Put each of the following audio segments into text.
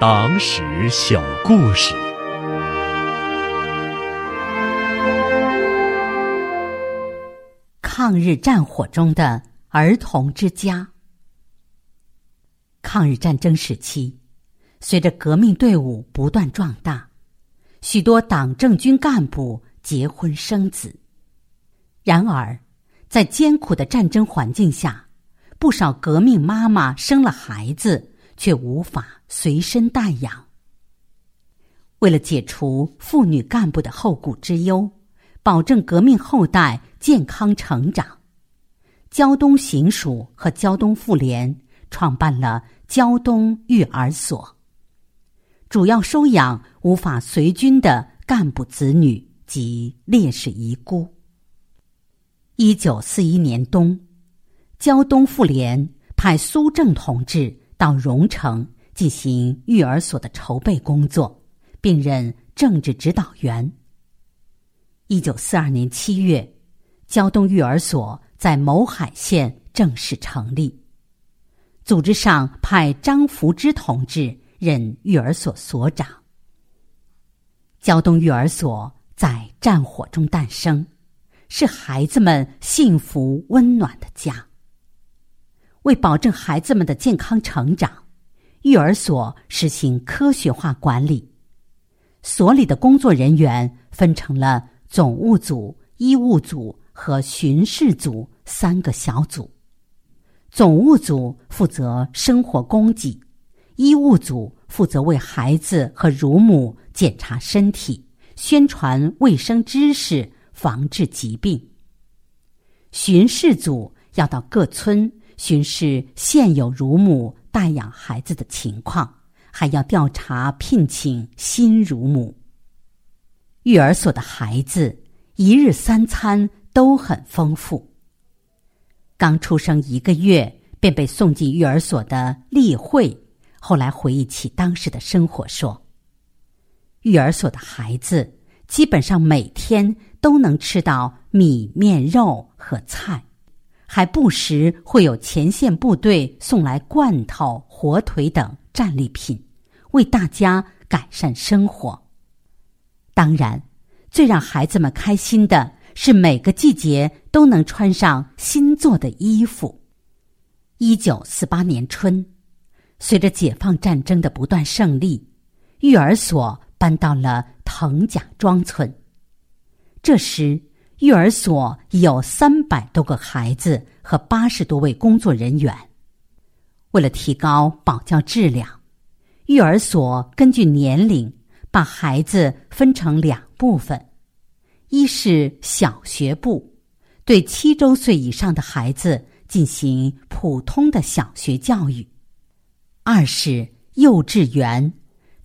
党史小故事。抗日战火中的儿童之家。抗日战争时期，随着革命队伍不断壮大，许多党政军干部结婚生子。然而，在艰苦的战争环境下，不少革命妈妈生了孩子，却无法随身带养。为了解除妇女干部的后顾之忧，保证革命后代健康成长，胶东行署和胶东妇联创办了胶东育儿所，主要收养无法随军的干部子女及烈士遗孤。一九四一年冬。胶东妇联派苏正同志到荣城进行育儿所的筹备工作，并任政治指导员。一九四二年七月，胶东育儿所在勐海县正式成立。组织上派张福之同志任育儿所所长。胶东育儿所在战火中诞生，是孩子们幸福温暖的家。为保证孩子们的健康成长，育儿所实行科学化管理。所里的工作人员分成了总务组、医务组和巡视组三个小组。总务组负责生活供给，医务组负责为孩子和乳母检查身体、宣传卫生知识、防治疾病。巡视组要到各村。巡视现有乳母带养孩子的情况，还要调查聘请新乳母。育儿所的孩子一日三餐都很丰富。刚出生一个月便被送进育儿所的丽慧，后来回忆起当时的生活说：“育儿所的孩子基本上每天都能吃到米面肉和菜。”还不时会有前线部队送来罐头、火腿等战利品，为大家改善生活。当然，最让孩子们开心的是每个季节都能穿上新做的衣服。一九四八年春，随着解放战争的不断胜利，育儿所搬到了藤甲庄村。这时。育儿所有三百多个孩子和八十多位工作人员。为了提高保教质量，育儿所根据年龄把孩子分成两部分：一是小学部，对七周岁以上的孩子进行普通的小学教育；二是幼稚园，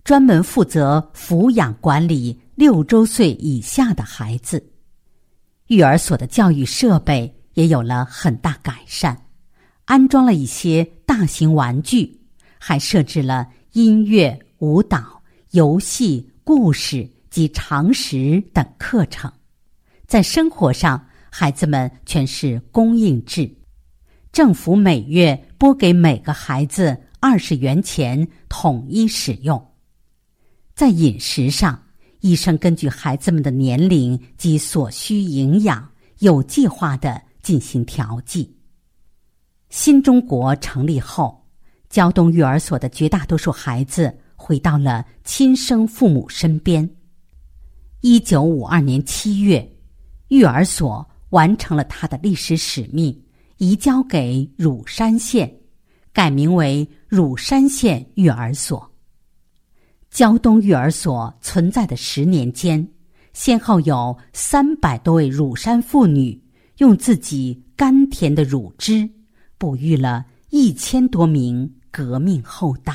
专门负责抚养管理六周岁以下的孩子。育儿所的教育设备也有了很大改善，安装了一些大型玩具，还设置了音乐、舞蹈、游戏、故事及常识等课程。在生活上，孩子们全是公应制，政府每月拨给每个孩子二十元钱，统一使用。在饮食上，医生根据孩子们的年龄及所需营养，有计划的进行调剂。新中国成立后，胶东育儿所的绝大多数孩子回到了亲生父母身边。一九五二年七月，育儿所完成了他的历史使命，移交给乳山县，改名为乳山县育儿所。胶东育儿所存在的十年间，先后有三百多位乳山妇女用自己甘甜的乳汁，哺育了一千多名革命后代。